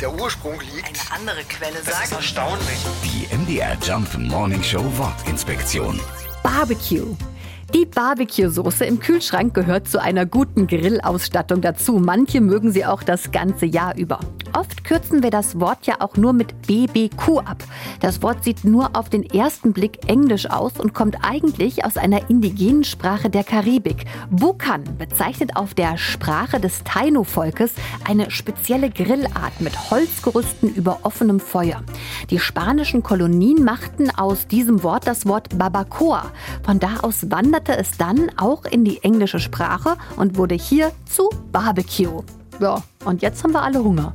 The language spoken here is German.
der Ursprung liegt. Eine andere Quelle Das ist sagt. erstaunlich. Die MDR Jump Morning Show Wortinspektion. Barbecue. Die Barbecue-Soße im Kühlschrank gehört zu einer guten Grillausstattung dazu. Manche mögen sie auch das ganze Jahr über. Oft kürzen wir das Wort ja auch nur mit BBQ ab. Das Wort sieht nur auf den ersten Blick englisch aus und kommt eigentlich aus einer indigenen Sprache der Karibik. Bukan bezeichnet auf der Sprache des Taino-Volkes eine spezielle Grillart mit Holzgerüsten über offenem Feuer. Die spanischen Kolonien machten aus diesem Wort das Wort Babacoa. Von da aus wanderte es dann auch in die englische Sprache und wurde hier zu Barbecue. Ja, und jetzt haben wir alle Hunger.